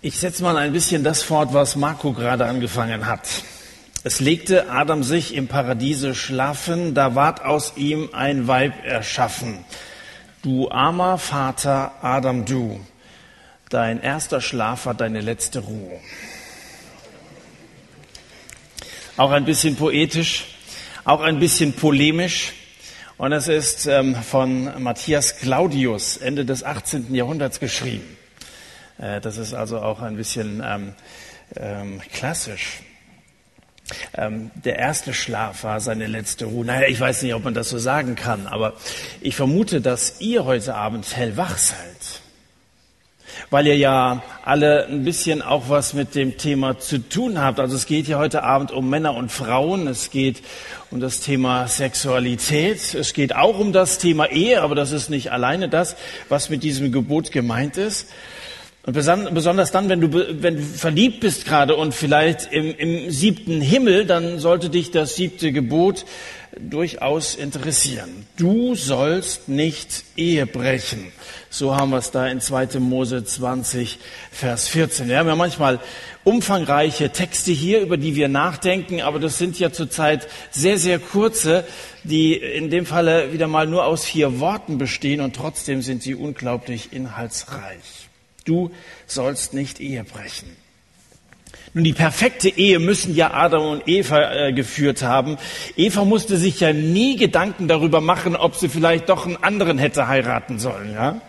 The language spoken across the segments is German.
Ich setze mal ein bisschen das fort, was Marco gerade angefangen hat. Es legte Adam sich im Paradiese schlafen, da ward aus ihm ein Weib erschaffen. Du armer Vater Adam, du, dein erster Schlaf war deine letzte Ruhe. Auch ein bisschen poetisch, auch ein bisschen polemisch. Und es ist ähm, von Matthias Claudius, Ende des 18. Jahrhunderts geschrieben. Äh, das ist also auch ein bisschen ähm, ähm, klassisch. Ähm, der erste Schlaf war seine letzte Ruhe. Naja, ich weiß nicht, ob man das so sagen kann, aber ich vermute, dass ihr heute Abend hellwach seid. Weil ihr ja alle ein bisschen auch was mit dem Thema zu tun habt. Also es geht ja heute Abend um Männer und Frauen. Es geht um das Thema Sexualität. Es geht auch um das Thema Ehe, aber das ist nicht alleine das, was mit diesem Gebot gemeint ist. Und besonders dann, wenn du, wenn du verliebt bist gerade und vielleicht im, im siebten Himmel, dann sollte dich das siebte Gebot durchaus interessieren. Du sollst nicht Ehe brechen. So haben wir es da in 2. Mose 20, Vers 14. Wir haben ja manchmal umfangreiche Texte hier, über die wir nachdenken, aber das sind ja zurzeit sehr, sehr kurze, die in dem Falle wieder mal nur aus vier Worten bestehen und trotzdem sind sie unglaublich inhaltsreich du sollst nicht Ehe brechen. Nun, die perfekte Ehe müssen ja Adam und Eva äh, geführt haben. Eva musste sich ja nie Gedanken darüber machen, ob sie vielleicht doch einen anderen hätte heiraten sollen, ja.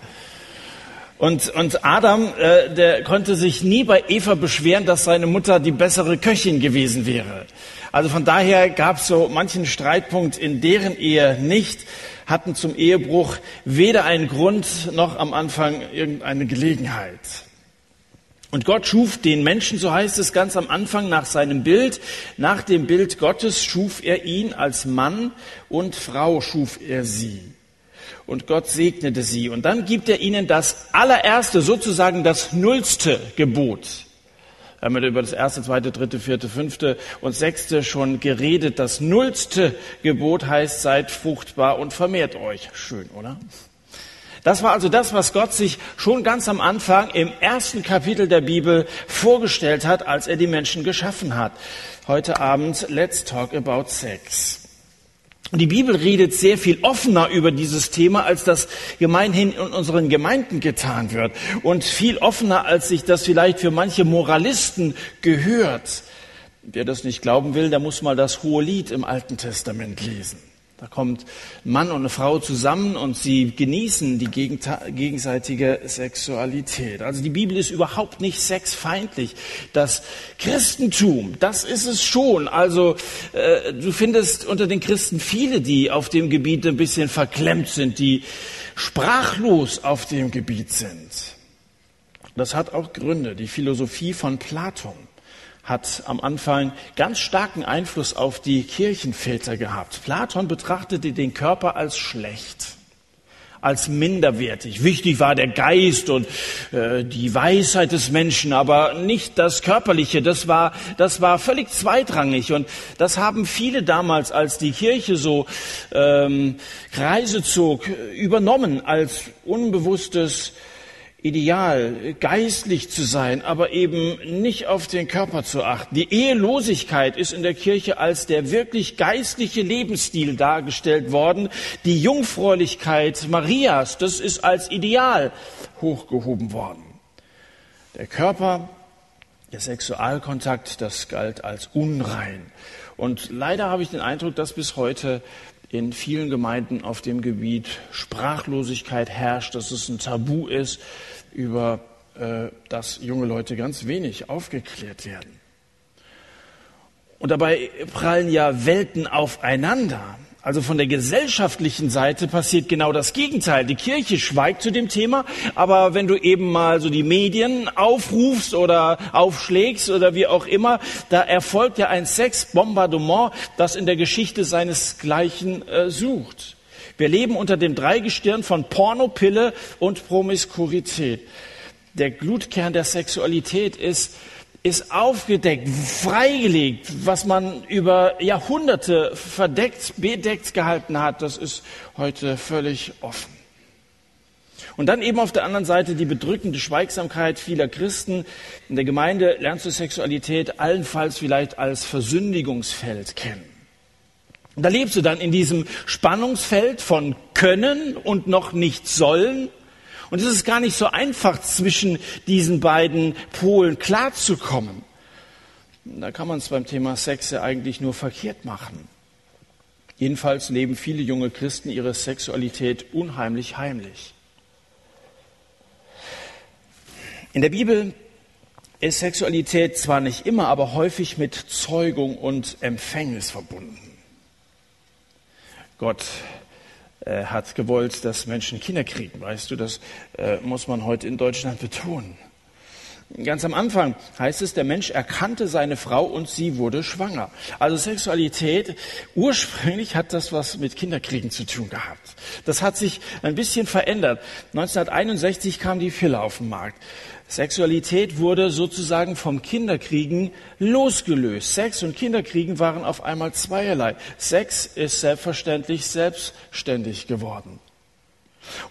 Und, und Adam, äh, der konnte sich nie bei Eva beschweren, dass seine Mutter die bessere Köchin gewesen wäre. Also von daher gab es so manchen Streitpunkt in deren Ehe nicht hatten zum Ehebruch weder einen Grund noch am Anfang irgendeine Gelegenheit. Und Gott schuf den Menschen, so heißt es ganz am Anfang, nach seinem Bild. Nach dem Bild Gottes schuf er ihn als Mann und Frau schuf er sie. Und Gott segnete sie. Und dann gibt er ihnen das allererste, sozusagen das nullste Gebot. Wir haben über das erste, zweite, dritte, vierte, fünfte und sechste schon geredet. Das nullste Gebot heißt, seid fruchtbar und vermehrt euch. Schön, oder? Das war also das, was Gott sich schon ganz am Anfang im ersten Kapitel der Bibel vorgestellt hat, als er die Menschen geschaffen hat. Heute Abend, let's talk about sex. Die Bibel redet sehr viel offener über dieses Thema, als das gemeinhin in unseren Gemeinden getan wird. Und viel offener, als sich das vielleicht für manche Moralisten gehört. Wer das nicht glauben will, der muss mal das Hohe Lied im Alten Testament lesen. Da kommt Mann und eine Frau zusammen und sie genießen die gegenseitige Sexualität. Also die Bibel ist überhaupt nicht sexfeindlich. Das Christentum, das ist es schon. Also äh, du findest unter den Christen viele, die auf dem Gebiet ein bisschen verklemmt sind, die sprachlos auf dem Gebiet sind. Das hat auch Gründe. Die Philosophie von Platon hat am Anfang ganz starken Einfluss auf die Kirchenväter gehabt. Platon betrachtete den Körper als schlecht, als minderwertig. Wichtig war der Geist und äh, die Weisheit des Menschen, aber nicht das Körperliche. Das war, das war völlig zweitrangig und das haben viele damals, als die Kirche so ähm, Kreise zog, übernommen als unbewusstes Ideal, geistlich zu sein, aber eben nicht auf den Körper zu achten. Die Ehelosigkeit ist in der Kirche als der wirklich geistliche Lebensstil dargestellt worden. Die Jungfräulichkeit Marias, das ist als Ideal hochgehoben worden. Der Körper, der Sexualkontakt, das galt als unrein. Und leider habe ich den Eindruck, dass bis heute in vielen Gemeinden auf dem Gebiet Sprachlosigkeit herrscht, dass es ein Tabu ist, über äh, das junge Leute ganz wenig aufgeklärt werden. Und dabei prallen ja Welten aufeinander. Also von der gesellschaftlichen Seite passiert genau das Gegenteil. Die Kirche schweigt zu dem Thema, aber wenn du eben mal so die Medien aufrufst oder aufschlägst oder wie auch immer, da erfolgt ja ein Sexbombardement, das in der Geschichte seinesgleichen äh, sucht. Wir leben unter dem Dreigestirn von Porno, Pille und Promiskuität. Der Glutkern der Sexualität ist ist aufgedeckt, freigelegt, was man über Jahrhunderte verdeckt, bedeckt gehalten hat, das ist heute völlig offen. Und dann eben auf der anderen Seite die bedrückende Schweigsamkeit vieler Christen. In der Gemeinde lernst du Sexualität allenfalls vielleicht als Versündigungsfeld kennen. Und da lebst du dann in diesem Spannungsfeld von können und noch nicht sollen. Und es ist gar nicht so einfach, zwischen diesen beiden Polen klarzukommen. Da kann man es beim Thema Sex ja eigentlich nur verkehrt machen. Jedenfalls leben viele junge Christen ihre Sexualität unheimlich heimlich. In der Bibel ist Sexualität zwar nicht immer, aber häufig mit Zeugung und Empfängnis verbunden. Gott äh, hat gewollt, dass Menschen Kinder kriegen, weißt du, das äh, muss man heute in Deutschland betonen. Ganz am Anfang heißt es, der Mensch erkannte seine Frau und sie wurde schwanger. Also Sexualität, ursprünglich hat das was mit Kinderkriegen zu tun gehabt. Das hat sich ein bisschen verändert. 1961 kam die Pille auf den Markt. Sexualität wurde sozusagen vom Kinderkriegen losgelöst. Sex und Kinderkriegen waren auf einmal zweierlei. Sex ist selbstverständlich selbstständig geworden.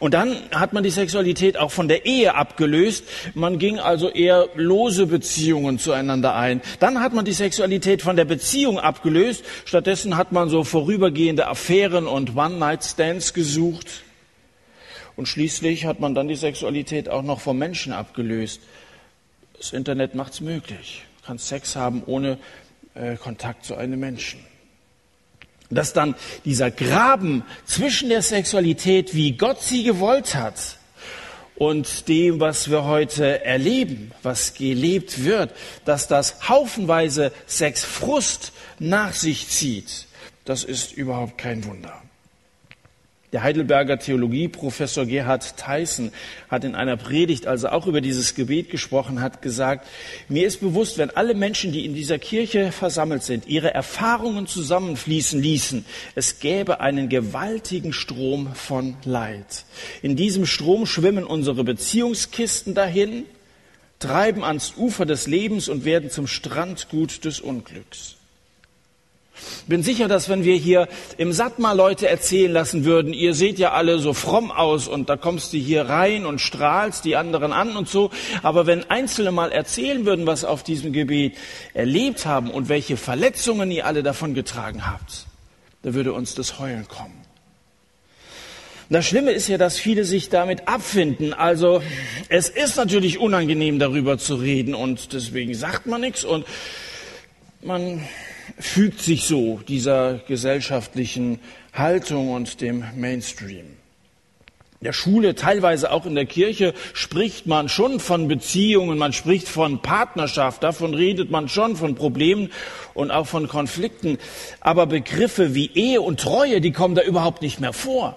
Und dann hat man die Sexualität auch von der Ehe abgelöst. Man ging also eher lose Beziehungen zueinander ein. Dann hat man die Sexualität von der Beziehung abgelöst. Stattdessen hat man so vorübergehende Affären und One-Night-Stands gesucht. Und schließlich hat man dann die Sexualität auch noch vom Menschen abgelöst. Das Internet macht es möglich. Du kannst Sex haben ohne äh, Kontakt zu einem Menschen. Dass dann dieser Graben zwischen der Sexualität, wie Gott sie gewollt hat, und dem, was wir heute erleben, was gelebt wird, dass das haufenweise Sexfrust nach sich zieht, das ist überhaupt kein Wunder. Der Heidelberger Theologieprofessor Gerhard Theissen hat in einer Predigt, als er auch über dieses Gebet gesprochen hat, gesagt, mir ist bewusst, wenn alle Menschen, die in dieser Kirche versammelt sind, ihre Erfahrungen zusammenfließen ließen, es gäbe einen gewaltigen Strom von Leid. In diesem Strom schwimmen unsere Beziehungskisten dahin, treiben ans Ufer des Lebens und werden zum Strandgut des Unglücks. Bin sicher, dass wenn wir hier im Satt mal Leute erzählen lassen würden, ihr seht ja alle so fromm aus und da kommst du hier rein und strahlst die anderen an und so. Aber wenn Einzelne mal erzählen würden, was auf diesem Gebiet erlebt haben und welche Verletzungen ihr alle davon getragen habt, da würde uns das Heulen kommen. Das Schlimme ist ja, dass viele sich damit abfinden. Also es ist natürlich unangenehm, darüber zu reden und deswegen sagt man nichts und man fügt sich so dieser gesellschaftlichen Haltung und dem Mainstream. In der Schule, teilweise auch in der Kirche, spricht man schon von Beziehungen, man spricht von Partnerschaft, davon redet man schon, von Problemen und auch von Konflikten. Aber Begriffe wie Ehe und Treue, die kommen da überhaupt nicht mehr vor.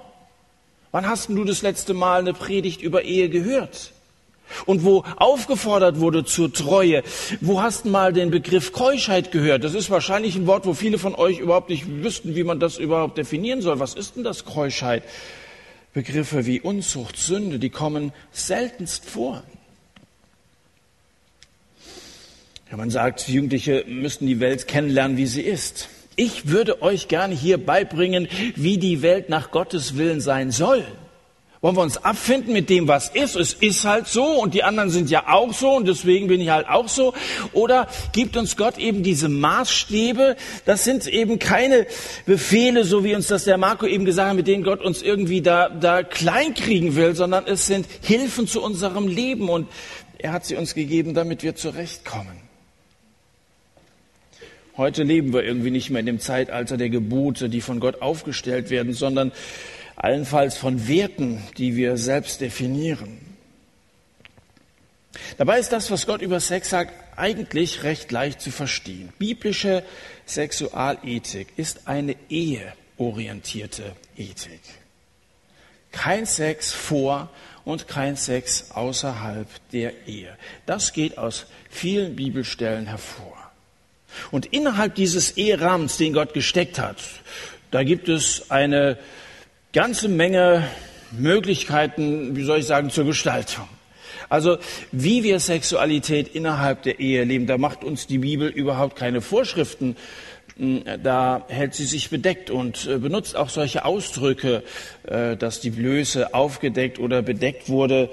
Wann hast du das letzte Mal eine Predigt über Ehe gehört? Und wo aufgefordert wurde zur Treue. Wo hast du mal den Begriff Keuschheit gehört? Das ist wahrscheinlich ein Wort, wo viele von euch überhaupt nicht wüssten, wie man das überhaupt definieren soll. Was ist denn das Keuschheit? Begriffe wie Unzucht, Sünde, die kommen seltenst vor. Ja, man sagt, Jugendliche müssten die Welt kennenlernen, wie sie ist. Ich würde euch gerne hier beibringen, wie die Welt nach Gottes Willen sein soll. Wollen wir uns abfinden mit dem, was ist? Es ist halt so und die anderen sind ja auch so und deswegen bin ich halt auch so. Oder gibt uns Gott eben diese Maßstäbe? Das sind eben keine Befehle, so wie uns das der Marco eben gesagt hat, mit denen Gott uns irgendwie da, da klein kriegen will, sondern es sind Hilfen zu unserem Leben und er hat sie uns gegeben, damit wir zurechtkommen. Heute leben wir irgendwie nicht mehr in dem Zeitalter der Gebote, die von Gott aufgestellt werden, sondern allenfalls von Werten, die wir selbst definieren. Dabei ist das, was Gott über Sex sagt, eigentlich recht leicht zu verstehen. Biblische Sexualethik ist eine eheorientierte Ethik. Kein Sex vor und kein Sex außerhalb der Ehe. Das geht aus vielen Bibelstellen hervor. Und innerhalb dieses Eherahmens, den Gott gesteckt hat, da gibt es eine ganze Menge Möglichkeiten, wie soll ich sagen, zur Gestaltung. Also wie wir Sexualität innerhalb der Ehe leben, da macht uns die Bibel überhaupt keine Vorschriften. da hält sie sich bedeckt und äh, benutzt auch solche Ausdrücke, äh, dass die Blöße aufgedeckt oder bedeckt wurde.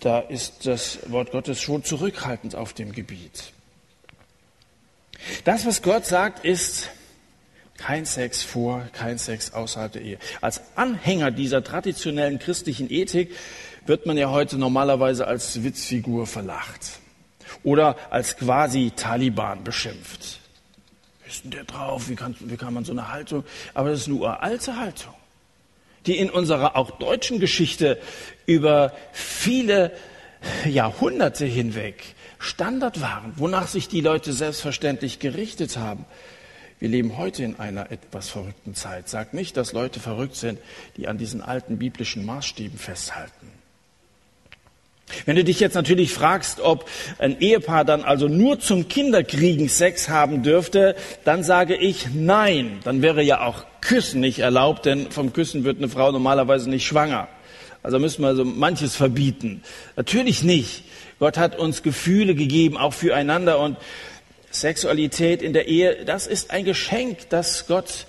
Da ist das Wort Gottes schon zurückhaltend auf dem Gebiet. Das, was Gott sagt, ist kein Sex vor, kein Sex außerhalb der Ehe. Als Anhänger dieser traditionellen christlichen Ethik wird man ja heute normalerweise als Witzfigur verlacht oder als quasi Taliban beschimpft. Wie ist denn der drauf? Wie kann, wie kann man so eine Haltung? Aber das ist eine uralte Haltung, die in unserer auch deutschen Geschichte über viele Jahrhunderte hinweg Standard waren, wonach sich die Leute selbstverständlich gerichtet haben. Wir leben heute in einer etwas verrückten Zeit. Sag nicht, dass Leute verrückt sind, die an diesen alten biblischen Maßstäben festhalten. Wenn du dich jetzt natürlich fragst, ob ein Ehepaar dann also nur zum Kinderkriegen Sex haben dürfte, dann sage ich nein. Dann wäre ja auch Küssen nicht erlaubt, denn vom Küssen wird eine Frau normalerweise nicht schwanger. Also müssen wir so manches verbieten. Natürlich nicht. Gott hat uns Gefühle gegeben, auch füreinander und Sexualität in der Ehe, das ist ein Geschenk, das Gott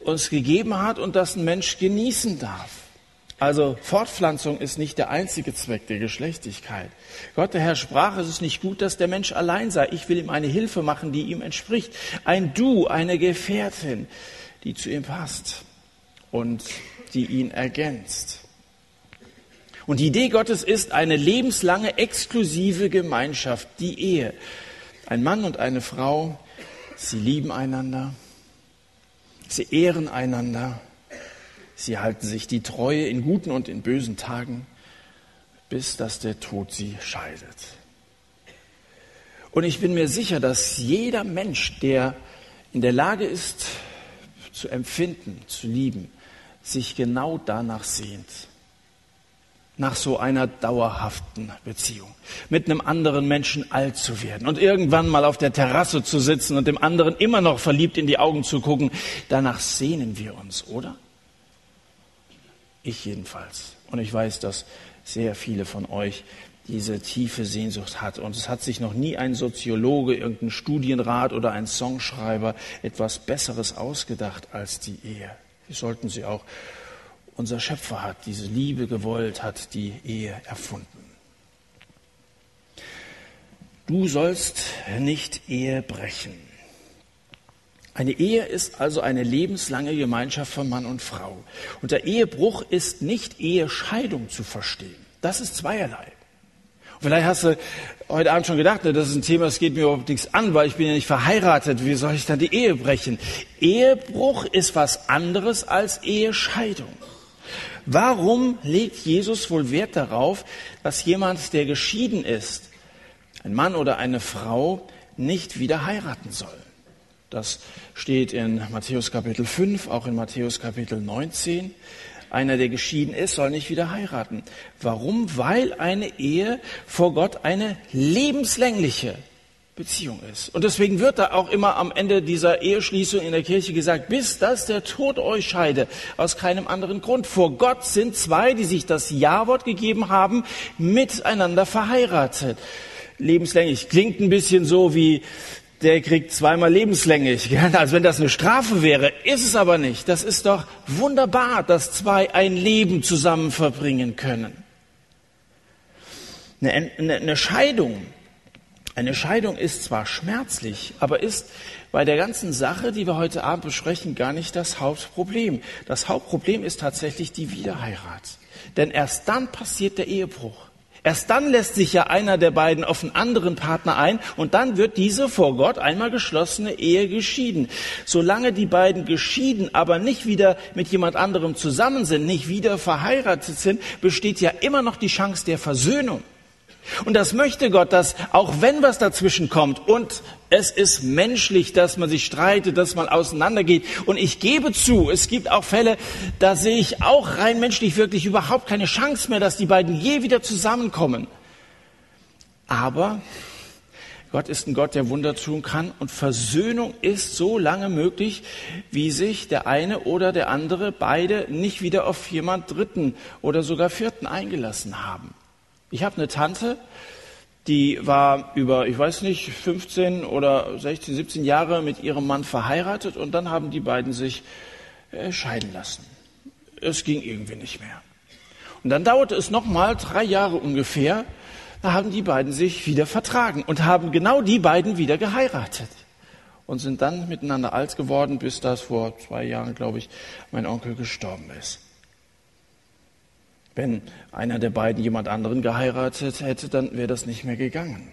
uns gegeben hat und das ein Mensch genießen darf. Also Fortpflanzung ist nicht der einzige Zweck der Geschlechtlichkeit. Gott der Herr sprach, es ist nicht gut, dass der Mensch allein sei. Ich will ihm eine Hilfe machen, die ihm entspricht. Ein Du, eine Gefährtin, die zu ihm passt und die ihn ergänzt. Und die Idee Gottes ist eine lebenslange exklusive Gemeinschaft, die Ehe. Ein Mann und eine Frau, sie lieben einander, sie ehren einander, Sie halten sich die Treue in guten und in bösen Tagen, bis dass der Tod sie scheidet. Und ich bin mir sicher, dass jeder Mensch, der in der Lage ist, zu empfinden, zu lieben, sich genau danach sehnt. Nach so einer dauerhaften Beziehung. Mit einem anderen Menschen alt zu werden und irgendwann mal auf der Terrasse zu sitzen und dem anderen immer noch verliebt in die Augen zu gucken. Danach sehnen wir uns, oder? Ich jedenfalls. Und ich weiß, dass sehr viele von euch diese tiefe Sehnsucht hat. Und es hat sich noch nie ein Soziologe, irgendein Studienrat oder ein Songschreiber etwas Besseres ausgedacht als die Ehe. Wir sollten sie auch. Unser Schöpfer hat diese Liebe gewollt, hat die Ehe erfunden. Du sollst nicht Ehe brechen. Eine Ehe ist also eine lebenslange Gemeinschaft von Mann und Frau. Und der Ehebruch ist nicht Ehescheidung zu verstehen. Das ist zweierlei. Und vielleicht hast du heute Abend schon gedacht, ne, das ist ein Thema, das geht mir überhaupt nichts an, weil ich bin ja nicht verheiratet. Wie soll ich dann die Ehe brechen? Ehebruch ist was anderes als Ehescheidung. Warum legt Jesus wohl Wert darauf, dass jemand, der geschieden ist, ein Mann oder eine Frau, nicht wieder heiraten soll? Das steht in Matthäus Kapitel 5, auch in Matthäus Kapitel 19. Einer, der geschieden ist, soll nicht wieder heiraten. Warum? Weil eine Ehe vor Gott eine lebenslängliche Beziehung ist. Und deswegen wird da auch immer am Ende dieser Eheschließung in der Kirche gesagt, bis dass der Tod euch scheide, aus keinem anderen Grund. Vor Gott sind zwei, die sich das Ja-Wort gegeben haben, miteinander verheiratet. Lebenslänglich. Klingt ein bisschen so wie der kriegt zweimal lebenslänglich. Als wenn das eine Strafe wäre. Ist es aber nicht. Das ist doch wunderbar, dass zwei ein Leben zusammen verbringen können. Eine, Scheidung, eine Scheidung ist zwar schmerzlich, aber ist bei der ganzen Sache, die wir heute Abend besprechen, gar nicht das Hauptproblem. Das Hauptproblem ist tatsächlich die Wiederheirat. Denn erst dann passiert der Ehebruch. Erst dann lässt sich ja einer der beiden auf einen anderen Partner ein und dann wird diese vor Gott einmal geschlossene Ehe geschieden. Solange die beiden geschieden, aber nicht wieder mit jemand anderem zusammen sind, nicht wieder verheiratet sind, besteht ja immer noch die Chance der Versöhnung. Und das möchte Gott, dass auch wenn was dazwischen kommt und es ist menschlich, dass man sich streitet, dass man auseinandergeht. Und ich gebe zu, es gibt auch Fälle, da sehe ich auch rein menschlich wirklich überhaupt keine Chance mehr, dass die beiden je wieder zusammenkommen. Aber Gott ist ein Gott, der Wunder tun kann und Versöhnung ist so lange möglich, wie sich der eine oder der andere beide nicht wieder auf jemand Dritten oder sogar Vierten eingelassen haben. Ich habe eine Tante, die war über, ich weiß nicht, 15 oder 16, 17 Jahre mit ihrem Mann verheiratet und dann haben die beiden sich äh, scheiden lassen. Es ging irgendwie nicht mehr. Und dann dauerte es nochmal drei Jahre ungefähr, da haben die beiden sich wieder vertragen und haben genau die beiden wieder geheiratet und sind dann miteinander alt geworden, bis das vor zwei Jahren, glaube ich, mein Onkel gestorben ist. Wenn einer der beiden jemand anderen geheiratet hätte, dann wäre das nicht mehr gegangen.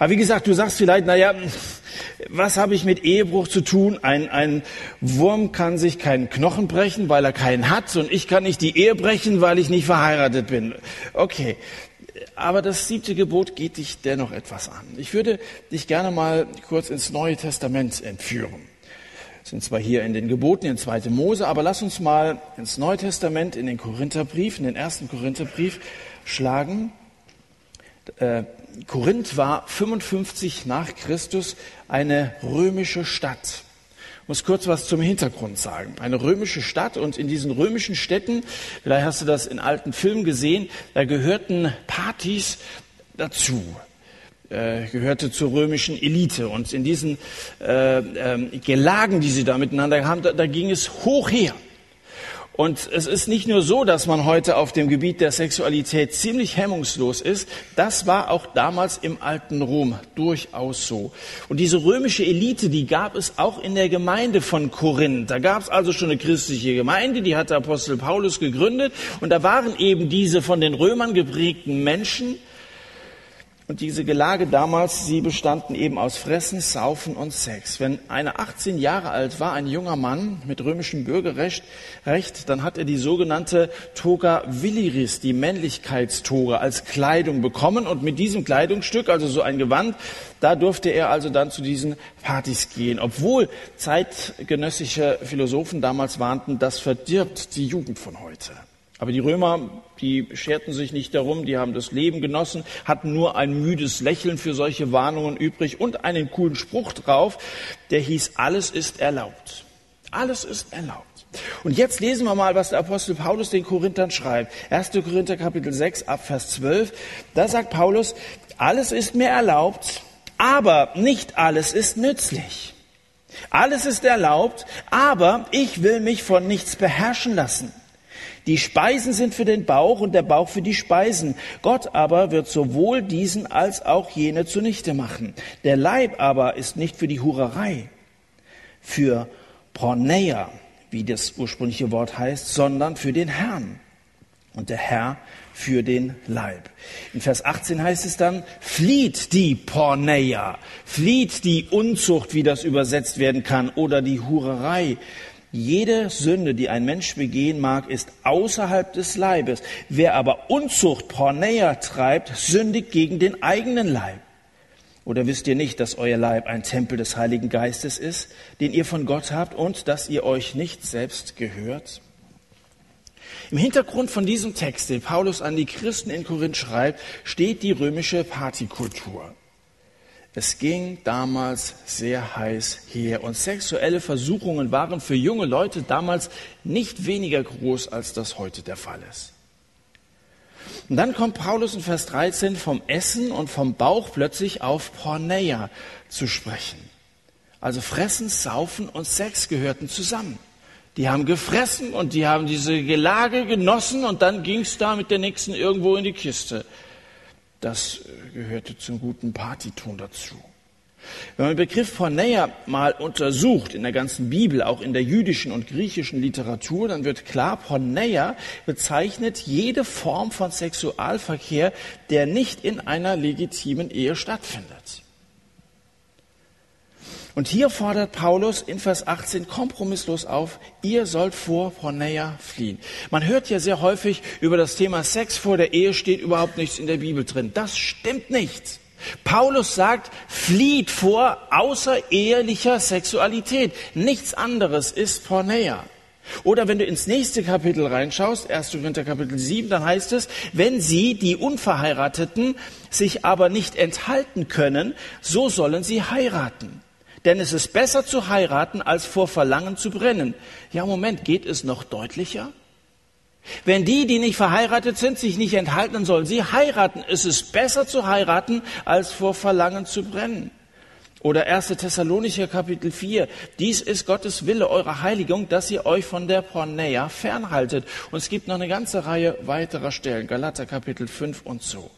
Aber wie gesagt, du sagst vielleicht, naja, was habe ich mit Ehebruch zu tun? Ein, ein Wurm kann sich keinen Knochen brechen, weil er keinen hat, und ich kann nicht die Ehe brechen, weil ich nicht verheiratet bin. Okay, aber das siebte Gebot geht dich dennoch etwas an. Ich würde dich gerne mal kurz ins Neue Testament entführen. Sind zwar hier in den Geboten, in 2. Mose, aber lass uns mal ins Neue Testament, in den Korintherbrief, in den ersten Korintherbrief schlagen. Äh, Korinth war 55 nach Christus eine römische Stadt. Ich muss kurz was zum Hintergrund sagen. Eine römische Stadt und in diesen römischen Städten, vielleicht hast du das in alten Filmen gesehen, da gehörten Partys dazu äh, gehörte zur römischen Elite. Und in diesen äh, äh, Gelagen, die sie da miteinander haben, da, da ging es hoch her. Und es ist nicht nur so, dass man heute auf dem Gebiet der Sexualität ziemlich hemmungslos ist. Das war auch damals im alten Rom durchaus so. Und diese römische Elite, die gab es auch in der Gemeinde von Korinth. Da gab es also schon eine christliche Gemeinde, die hat der Apostel Paulus gegründet. Und da waren eben diese von den Römern geprägten Menschen, und diese Gelage damals, sie bestanden eben aus Fressen, Saufen und Sex. Wenn einer 18 Jahre alt war, ein junger Mann mit römischem Bürgerrecht, Recht, dann hat er die sogenannte Toga Viliris, die Männlichkeitstoga, als Kleidung bekommen. Und mit diesem Kleidungsstück, also so ein Gewand, da durfte er also dann zu diesen Partys gehen. Obwohl zeitgenössische Philosophen damals warnten, das verdirbt die Jugend von heute. Aber die Römer, die scherten sich nicht darum, die haben das Leben genossen, hatten nur ein müdes Lächeln für solche Warnungen übrig und einen coolen Spruch drauf, der hieß, alles ist erlaubt. Alles ist erlaubt. Und jetzt lesen wir mal, was der Apostel Paulus den Korinthern schreibt. 1. Korinther Kapitel 6 ab Vers 12. Da sagt Paulus, alles ist mir erlaubt, aber nicht alles ist nützlich. Alles ist erlaubt, aber ich will mich von nichts beherrschen lassen. Die Speisen sind für den Bauch und der Bauch für die Speisen. Gott aber wird sowohl diesen als auch jene zunichte machen. Der Leib aber ist nicht für die Hurerei, für Porneia, wie das ursprüngliche Wort heißt, sondern für den Herrn. Und der Herr für den Leib. In Vers 18 heißt es dann, flieht die Porneia, flieht die Unzucht, wie das übersetzt werden kann, oder die Hurerei. Jede Sünde, die ein Mensch begehen mag, ist außerhalb des Leibes. Wer aber Unzucht, Porneia treibt, sündigt gegen den eigenen Leib. Oder wisst ihr nicht, dass euer Leib ein Tempel des Heiligen Geistes ist, den ihr von Gott habt und dass ihr euch nicht selbst gehört? Im Hintergrund von diesem Text, den Paulus an die Christen in Korinth schreibt, steht die römische Partykultur. Es ging damals sehr heiß her und sexuelle Versuchungen waren für junge Leute damals nicht weniger groß, als das heute der Fall ist. Und dann kommt Paulus in Vers 13 vom Essen und vom Bauch plötzlich auf Porneia zu sprechen. Also Fressen, Saufen und Sex gehörten zusammen. Die haben gefressen und die haben diese Gelage genossen und dann ging es da mit der nächsten irgendwo in die Kiste. Das gehörte zum guten Partyton dazu. Wenn man den Begriff Porneia mal untersucht, in der ganzen Bibel, auch in der jüdischen und griechischen Literatur, dann wird klar, Porneia bezeichnet jede Form von Sexualverkehr, der nicht in einer legitimen Ehe stattfindet. Und hier fordert Paulus in Vers 18 kompromisslos auf, ihr sollt vor Porneia fliehen. Man hört ja sehr häufig über das Thema Sex vor der Ehe steht überhaupt nichts in der Bibel drin. Das stimmt nicht. Paulus sagt, flieht vor außerehelicher Sexualität. Nichts anderes ist Porneia. Oder wenn du ins nächste Kapitel reinschaust, 1. Korinther Kapitel 7, dann heißt es, wenn sie, die Unverheirateten, sich aber nicht enthalten können, so sollen sie heiraten. Denn es ist besser zu heiraten, als vor Verlangen zu brennen. Ja, Moment, geht es noch deutlicher? Wenn die, die nicht verheiratet sind, sich nicht enthalten, dann sollen sie heiraten. Es ist besser zu heiraten, als vor Verlangen zu brennen. Oder 1. Thessalonicher Kapitel 4. Dies ist Gottes Wille, eure Heiligung, dass ihr euch von der Porneia fernhaltet. Und es gibt noch eine ganze Reihe weiterer Stellen. Galater Kapitel 5 und so.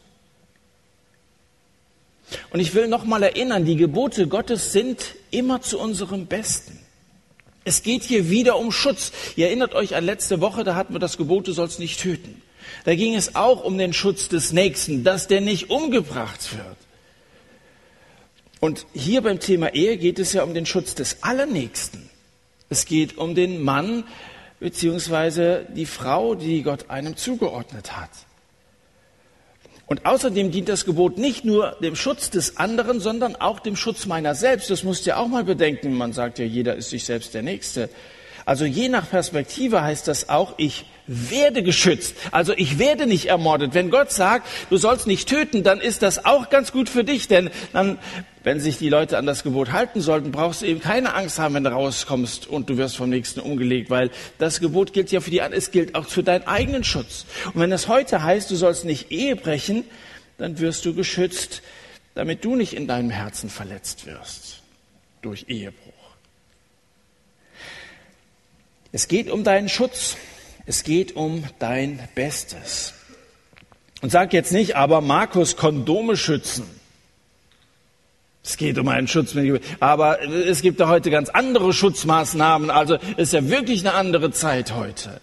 Und ich will noch mal erinnern, die Gebote Gottes sind immer zu unserem Besten. Es geht hier wieder um Schutz. Ihr erinnert euch an letzte Woche, da hatten wir das Gebot, du sollst nicht töten. Da ging es auch um den Schutz des Nächsten, dass der nicht umgebracht wird. Und hier beim Thema Ehe geht es ja um den Schutz des Allernächsten. Es geht um den Mann beziehungsweise die Frau, die Gott einem zugeordnet hat. Und außerdem dient das Gebot nicht nur dem Schutz des anderen, sondern auch dem Schutz meiner selbst. Das musst ihr auch mal bedenken. Man sagt ja, jeder ist sich selbst der Nächste. Also je nach Perspektive heißt das auch, ich werde geschützt. Also ich werde nicht ermordet. Wenn Gott sagt, du sollst nicht töten, dann ist das auch ganz gut für dich, denn dann, wenn sich die Leute an das Gebot halten sollten, brauchst du eben keine Angst haben, wenn du rauskommst und du wirst vom Nächsten umgelegt, weil das Gebot gilt ja für die anderen, es gilt auch für deinen eigenen Schutz. Und wenn es heute heißt, du sollst nicht Ehe brechen, dann wirst du geschützt, damit du nicht in deinem Herzen verletzt wirst durch Ehebruch. Es geht um deinen Schutz. Es geht um dein Bestes. Und sag jetzt nicht, aber Markus Kondome schützen. Es geht um einen Schutz, aber es gibt da heute ganz andere Schutzmaßnahmen. Also ist ja wirklich eine andere Zeit heute.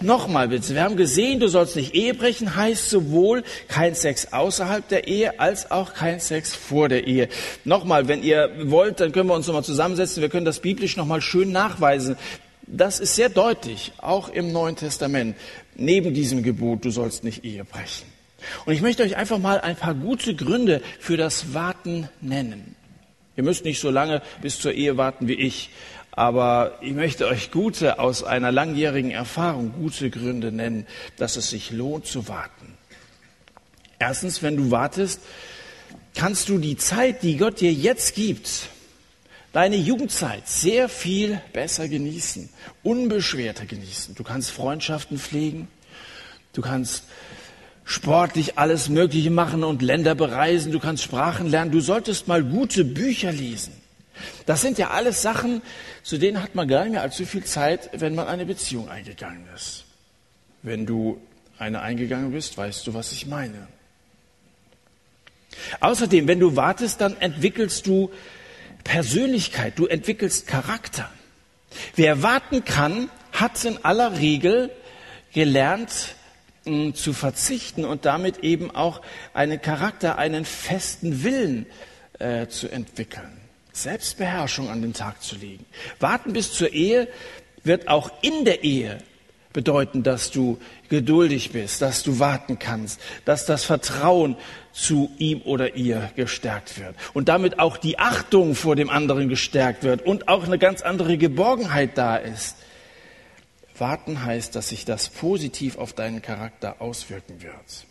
Nochmal bitte, wir haben gesehen, du sollst nicht Ehe brechen, heißt sowohl kein Sex außerhalb der Ehe als auch kein Sex vor der Ehe. Nochmal, wenn ihr wollt, dann können wir uns nochmal zusammensetzen, wir können das biblisch nochmal schön nachweisen. Das ist sehr deutlich, auch im Neuen Testament, neben diesem Gebot, du sollst nicht Ehe brechen. Und ich möchte euch einfach mal ein paar gute Gründe für das Warten nennen. Ihr müsst nicht so lange bis zur Ehe warten wie ich, aber ich möchte euch gute, aus einer langjährigen Erfahrung, gute Gründe nennen, dass es sich lohnt zu warten. Erstens, wenn du wartest, kannst du die Zeit, die Gott dir jetzt gibt, deine Jugendzeit sehr viel besser genießen, unbeschwerter genießen. Du kannst Freundschaften pflegen, du kannst sportlich alles Mögliche machen und Länder bereisen, du kannst Sprachen lernen, du solltest mal gute Bücher lesen. Das sind ja alles Sachen, zu denen hat man gar nicht mehr allzu viel Zeit, wenn man eine Beziehung eingegangen ist. Wenn du eine eingegangen bist, weißt du, was ich meine. Außerdem, wenn du wartest, dann entwickelst du Persönlichkeit, du entwickelst Charakter. Wer warten kann, hat in aller Regel gelernt mh, zu verzichten und damit eben auch einen Charakter, einen festen Willen äh, zu entwickeln. Selbstbeherrschung an den Tag zu legen. Warten bis zur Ehe wird auch in der Ehe bedeuten, dass du geduldig bist, dass du warten kannst, dass das Vertrauen zu ihm oder ihr gestärkt wird und damit auch die Achtung vor dem anderen gestärkt wird und auch eine ganz andere Geborgenheit da ist. Warten heißt, dass sich das positiv auf deinen Charakter auswirken wird.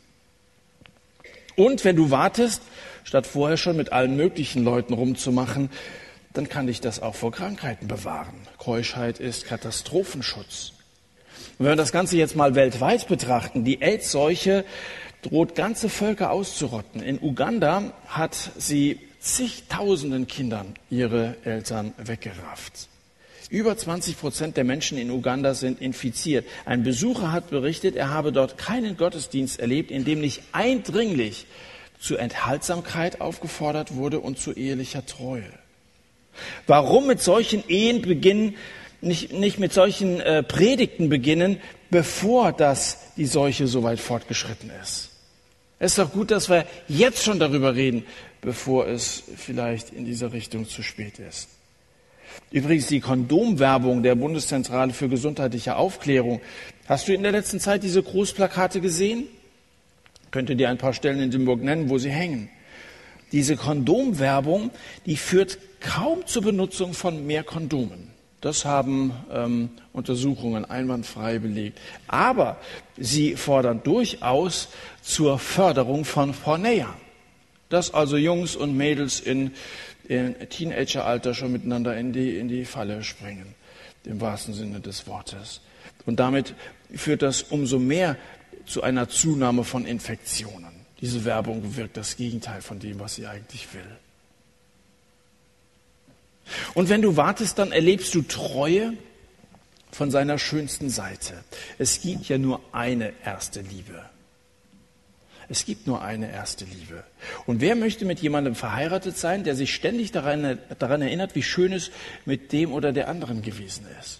Und wenn du wartest, statt vorher schon mit allen möglichen Leuten rumzumachen, dann kann dich das auch vor Krankheiten bewahren. Keuschheit ist Katastrophenschutz. Und wenn wir das Ganze jetzt mal weltweit betrachten, die AIDS-Seuche droht ganze Völker auszurotten. In Uganda hat sie zigtausenden Kindern ihre Eltern weggerafft. Über 20 Prozent der Menschen in Uganda sind infiziert. Ein Besucher hat berichtet, er habe dort keinen Gottesdienst erlebt, in dem nicht eindringlich zu Enthaltsamkeit aufgefordert wurde und zu ehelicher Treue. Warum mit solchen Ehen beginnen nicht, nicht mit solchen äh, Predigten beginnen, bevor das die Seuche so weit fortgeschritten ist. Es ist doch gut, dass wir jetzt schon darüber reden, bevor es vielleicht in dieser Richtung zu spät ist. Übrigens die Kondomwerbung der Bundeszentrale für gesundheitliche Aufklärung. Hast du in der letzten Zeit diese Großplakate gesehen? Könnte dir ein paar Stellen in Limburg nennen, wo sie hängen. Diese Kondomwerbung, die führt kaum zur Benutzung von mehr Kondomen. Das haben ähm, Untersuchungen einwandfrei belegt. Aber sie fordern durchaus zur Förderung von Porneia. Dass also Jungs und Mädels in, in Teenageralter schon miteinander in die, in die Falle springen. im wahrsten Sinne des Wortes. Und damit führt das umso mehr zu einer Zunahme von Infektionen. Diese Werbung bewirkt das Gegenteil von dem, was sie eigentlich will. Und wenn du wartest, dann erlebst du Treue von seiner schönsten Seite. Es gibt ja nur eine erste Liebe. Es gibt nur eine erste Liebe. Und wer möchte mit jemandem verheiratet sein, der sich ständig daran, daran erinnert, wie schön es mit dem oder der anderen gewesen ist?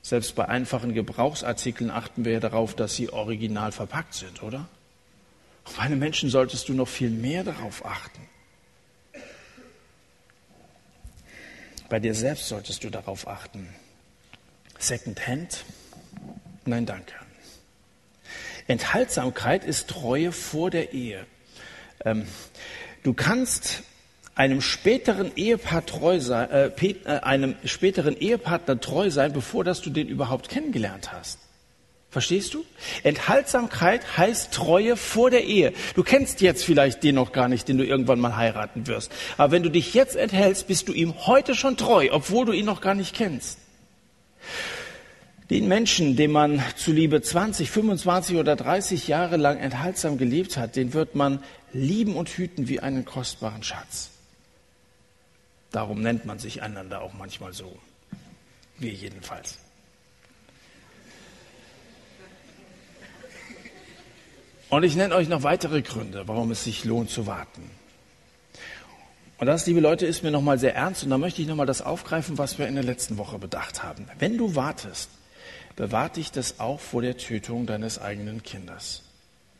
Selbst bei einfachen Gebrauchsartikeln achten wir ja darauf, dass sie original verpackt sind, oder? Auf einem Menschen solltest du noch viel mehr darauf achten. Bei dir selbst solltest du darauf achten. Second Hand? Nein, danke. Enthaltsamkeit ist Treue vor der Ehe. Ähm, du kannst einem späteren Ehepaar treu sein, äh, äh, einem späteren Ehepartner treu sein, bevor dass du den überhaupt kennengelernt hast. Verstehst du? Enthaltsamkeit heißt Treue vor der Ehe. Du kennst jetzt vielleicht den noch gar nicht, den du irgendwann mal heiraten wirst. Aber wenn du dich jetzt enthältst, bist du ihm heute schon treu, obwohl du ihn noch gar nicht kennst. Den Menschen, dem man zuliebe 20, 25 oder 30 Jahre lang enthaltsam gelebt hat, den wird man lieben und hüten wie einen kostbaren Schatz. Darum nennt man sich einander auch manchmal so. Wir jedenfalls. Und ich nenne euch noch weitere Gründe, warum es sich lohnt zu warten. Und das, liebe Leute, ist mir nochmal sehr ernst und da möchte ich nochmal das aufgreifen, was wir in der letzten Woche bedacht haben. Wenn du wartest, bewahrt dich das auch vor der Tötung deines eigenen Kindes.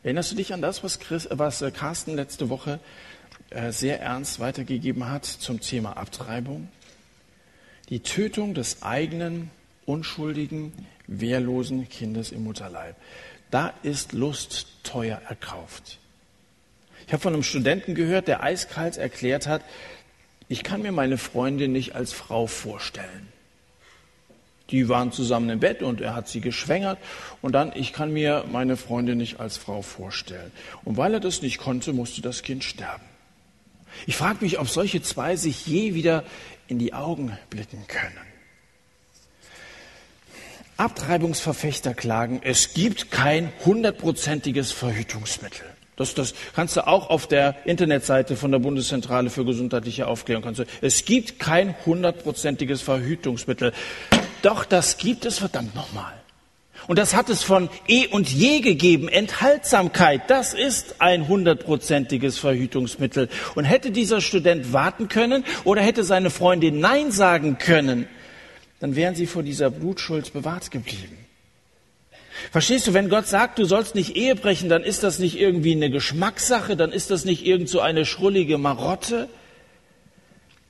Erinnerst du dich an das, was, Chris, was äh, Carsten letzte Woche äh, sehr ernst weitergegeben hat zum Thema Abtreibung? Die Tötung des eigenen, unschuldigen, wehrlosen Kindes im Mutterleib. Da ist Lust teuer erkauft. Ich habe von einem Studenten gehört, der eiskalt erklärt hat, ich kann mir meine Freundin nicht als Frau vorstellen. Die waren zusammen im Bett und er hat sie geschwängert. Und dann, ich kann mir meine Freundin nicht als Frau vorstellen. Und weil er das nicht konnte, musste das Kind sterben. Ich frage mich, ob solche zwei sich je wieder in die Augen blicken können. Abtreibungsverfechter klagen, es gibt kein hundertprozentiges Verhütungsmittel. Das, das kannst du auch auf der Internetseite von der Bundeszentrale für gesundheitliche Aufklärung. Kannst du, es gibt kein hundertprozentiges Verhütungsmittel. Doch, das gibt es verdammt nochmal. Und das hat es von eh und je gegeben. Enthaltsamkeit, das ist ein hundertprozentiges Verhütungsmittel. Und hätte dieser Student warten können oder hätte seine Freundin Nein sagen können, dann wären sie vor dieser Blutschuld bewahrt geblieben. Verstehst du, wenn Gott sagt, du sollst nicht Ehe brechen, dann ist das nicht irgendwie eine Geschmackssache, dann ist das nicht irgend so eine schrullige Marotte.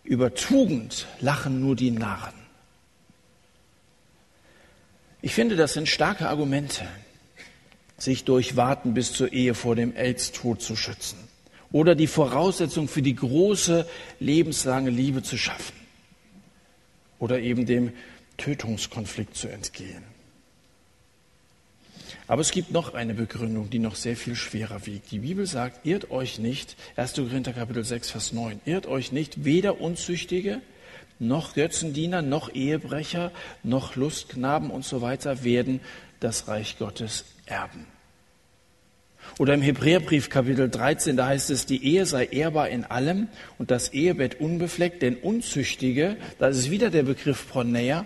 Über Tugend lachen nur die Narren. Ich finde, das sind starke Argumente, sich durch Warten bis zur Ehe vor dem AIDS-Tod zu schützen oder die Voraussetzung für die große lebenslange Liebe zu schaffen oder eben dem Tötungskonflikt zu entgehen. Aber es gibt noch eine Begründung, die noch sehr viel schwerer wiegt. Die Bibel sagt, irrt euch nicht, 1. Korinther Kapitel 6, Vers 9, irrt euch nicht, weder Unzüchtige, noch Götzendiener, noch Ehebrecher, noch Lustknaben und so weiter werden das Reich Gottes erben. Oder im Hebräerbrief Kapitel 13, da heißt es, die Ehe sei ehrbar in allem und das Ehebett unbefleckt, denn Unzüchtige, das ist wieder der Begriff Porneia,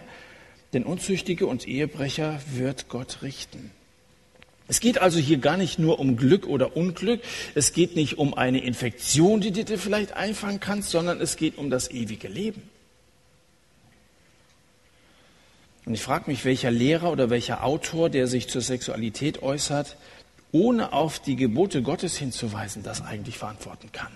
denn Unzüchtige und Ehebrecher wird Gott richten. Es geht also hier gar nicht nur um Glück oder Unglück, es geht nicht um eine Infektion, die du dir vielleicht einfangen kannst, sondern es geht um das ewige Leben. Und ich frage mich, welcher Lehrer oder welcher Autor, der sich zur Sexualität äußert, ohne auf die Gebote Gottes hinzuweisen, das eigentlich verantworten kann.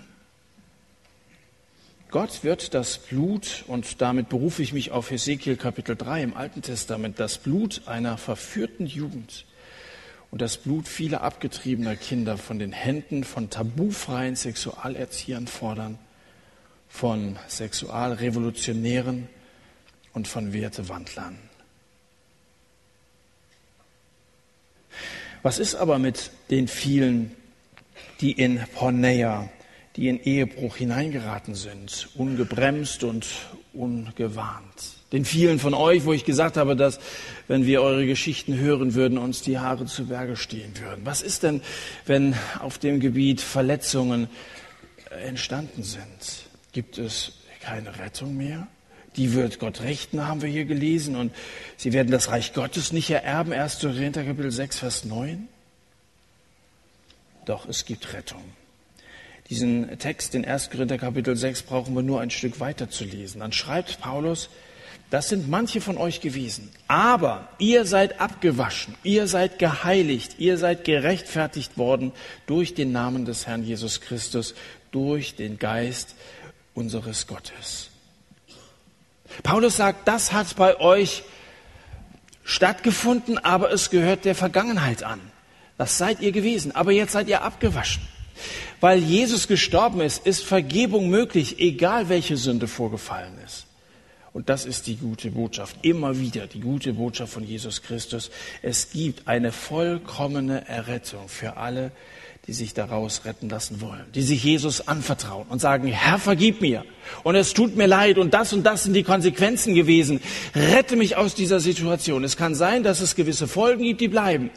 Gott wird das Blut, und damit berufe ich mich auf Hesekiel Kapitel 3 im Alten Testament, das Blut einer verführten Jugend und das Blut vieler abgetriebener Kinder von den Händen von tabufreien Sexualerziehern fordern, von Sexualrevolutionären und von Wertewandlern. Was ist aber mit den vielen, die in Porneia, die in Ehebruch hineingeraten sind, ungebremst und ungewarnt. Den vielen von euch, wo ich gesagt habe, dass wenn wir eure Geschichten hören würden, uns die Haare zu Berge stehen würden. Was ist denn, wenn auf dem Gebiet Verletzungen entstanden sind? Gibt es keine Rettung mehr? Die wird Gott richten, haben wir hier gelesen. Und sie werden das Reich Gottes nicht ererben. 1. Korinther Kapitel 6, Vers 9. Doch es gibt Rettung. Diesen Text in 1. Korinther Kapitel 6 brauchen wir nur ein Stück weiter zu lesen. Dann schreibt Paulus, das sind manche von euch gewesen. Aber ihr seid abgewaschen, ihr seid geheiligt, ihr seid gerechtfertigt worden durch den Namen des Herrn Jesus Christus, durch den Geist unseres Gottes. Paulus sagt, das hat bei euch stattgefunden, aber es gehört der Vergangenheit an. Das seid ihr gewesen, aber jetzt seid ihr abgewaschen. Weil Jesus gestorben ist, ist Vergebung möglich, egal welche Sünde vorgefallen ist. Und das ist die gute Botschaft. Immer wieder die gute Botschaft von Jesus Christus. Es gibt eine vollkommene Errettung für alle, die sich daraus retten lassen wollen, die sich Jesus anvertrauen und sagen, Herr, vergib mir. Und es tut mir leid und das und das sind die Konsequenzen gewesen. Rette mich aus dieser Situation. Es kann sein, dass es gewisse Folgen gibt, die bleiben.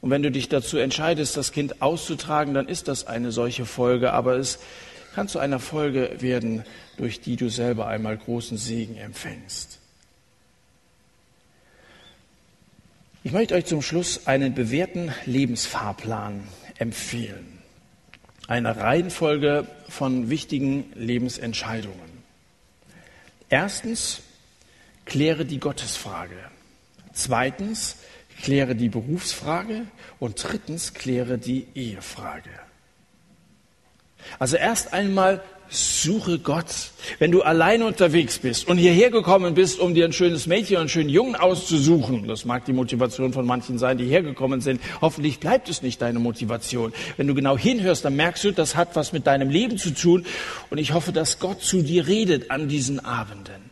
Und wenn du dich dazu entscheidest, das Kind auszutragen, dann ist das eine solche Folge, aber es kann zu einer Folge werden, durch die du selber einmal großen Segen empfängst. Ich möchte euch zum Schluss einen bewährten Lebensfahrplan empfehlen. Eine Reihenfolge von wichtigen Lebensentscheidungen. Erstens, kläre die Gottesfrage. Zweitens, kläre die Berufsfrage und drittens kläre die Ehefrage. Also erst einmal suche Gott. Wenn du allein unterwegs bist und hierher gekommen bist, um dir ein schönes Mädchen und einen schönen Jungen auszusuchen, das mag die Motivation von manchen sein, die hergekommen sind, hoffentlich bleibt es nicht deine Motivation. Wenn du genau hinhörst, dann merkst du, das hat was mit deinem Leben zu tun und ich hoffe, dass Gott zu dir redet an diesen Abenden.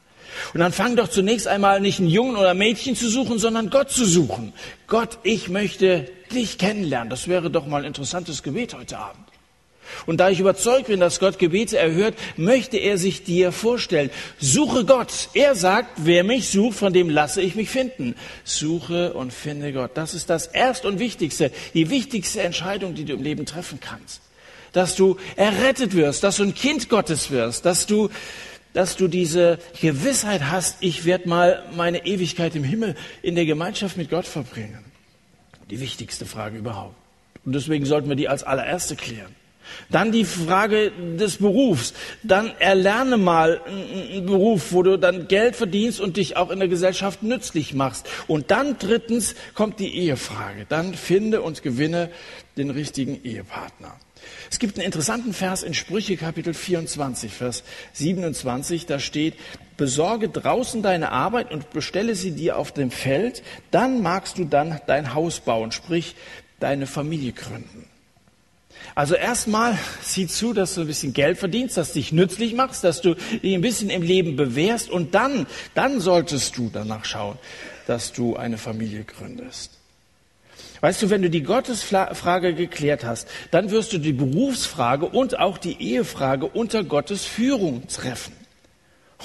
Und dann fang doch zunächst einmal nicht einen Jungen oder Mädchen zu suchen, sondern Gott zu suchen. Gott, ich möchte dich kennenlernen. Das wäre doch mal ein interessantes Gebet heute Abend. Und da ich überzeugt bin, dass Gott Gebete erhört, möchte er sich dir vorstellen. Suche Gott. Er sagt, wer mich sucht, von dem lasse ich mich finden. Suche und finde Gott. Das ist das Erst und Wichtigste, die wichtigste Entscheidung, die du im Leben treffen kannst. Dass du errettet wirst, dass du ein Kind Gottes wirst, dass du dass du diese Gewissheit hast, ich werde mal meine Ewigkeit im Himmel in der Gemeinschaft mit Gott verbringen. Die wichtigste Frage überhaupt. Und deswegen sollten wir die als allererste klären. Dann die Frage des Berufs. Dann erlerne mal einen Beruf, wo du dann Geld verdienst und dich auch in der Gesellschaft nützlich machst. Und dann drittens kommt die Ehefrage. Dann finde und gewinne den richtigen Ehepartner. Es gibt einen interessanten Vers in Sprüche Kapitel 24, Vers 27, da steht, besorge draußen deine Arbeit und bestelle sie dir auf dem Feld, dann magst du dann dein Haus bauen, sprich deine Familie gründen. Also erstmal sieh zu, dass du ein bisschen Geld verdienst, dass du dich nützlich machst, dass du dich ein bisschen im Leben bewährst und dann, dann solltest du danach schauen, dass du eine Familie gründest. Weißt du, wenn du die Gottesfrage geklärt hast, dann wirst du die Berufsfrage und auch die Ehefrage unter Gottes Führung treffen.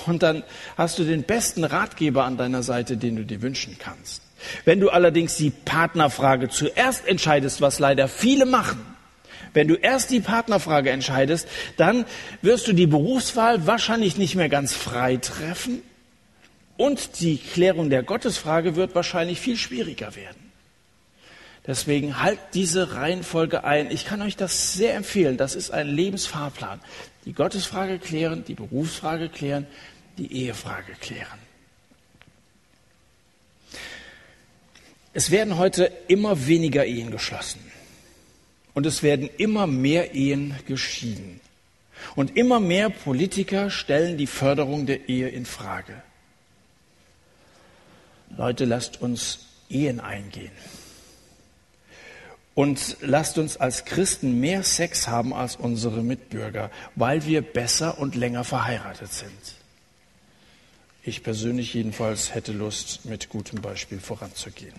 Und dann hast du den besten Ratgeber an deiner Seite, den du dir wünschen kannst. Wenn du allerdings die Partnerfrage zuerst entscheidest, was leider viele machen, wenn du erst die Partnerfrage entscheidest, dann wirst du die Berufswahl wahrscheinlich nicht mehr ganz frei treffen und die Klärung der Gottesfrage wird wahrscheinlich viel schwieriger werden. Deswegen halt diese Reihenfolge ein. Ich kann euch das sehr empfehlen. Das ist ein Lebensfahrplan. Die Gottesfrage klären, die Berufsfrage klären, die Ehefrage klären. Es werden heute immer weniger Ehen geschlossen. Und es werden immer mehr Ehen geschieden. Und immer mehr Politiker stellen die Förderung der Ehe in Frage. Leute, lasst uns Ehen eingehen. Und lasst uns als Christen mehr Sex haben als unsere Mitbürger, weil wir besser und länger verheiratet sind. Ich persönlich jedenfalls hätte Lust, mit gutem Beispiel voranzugehen.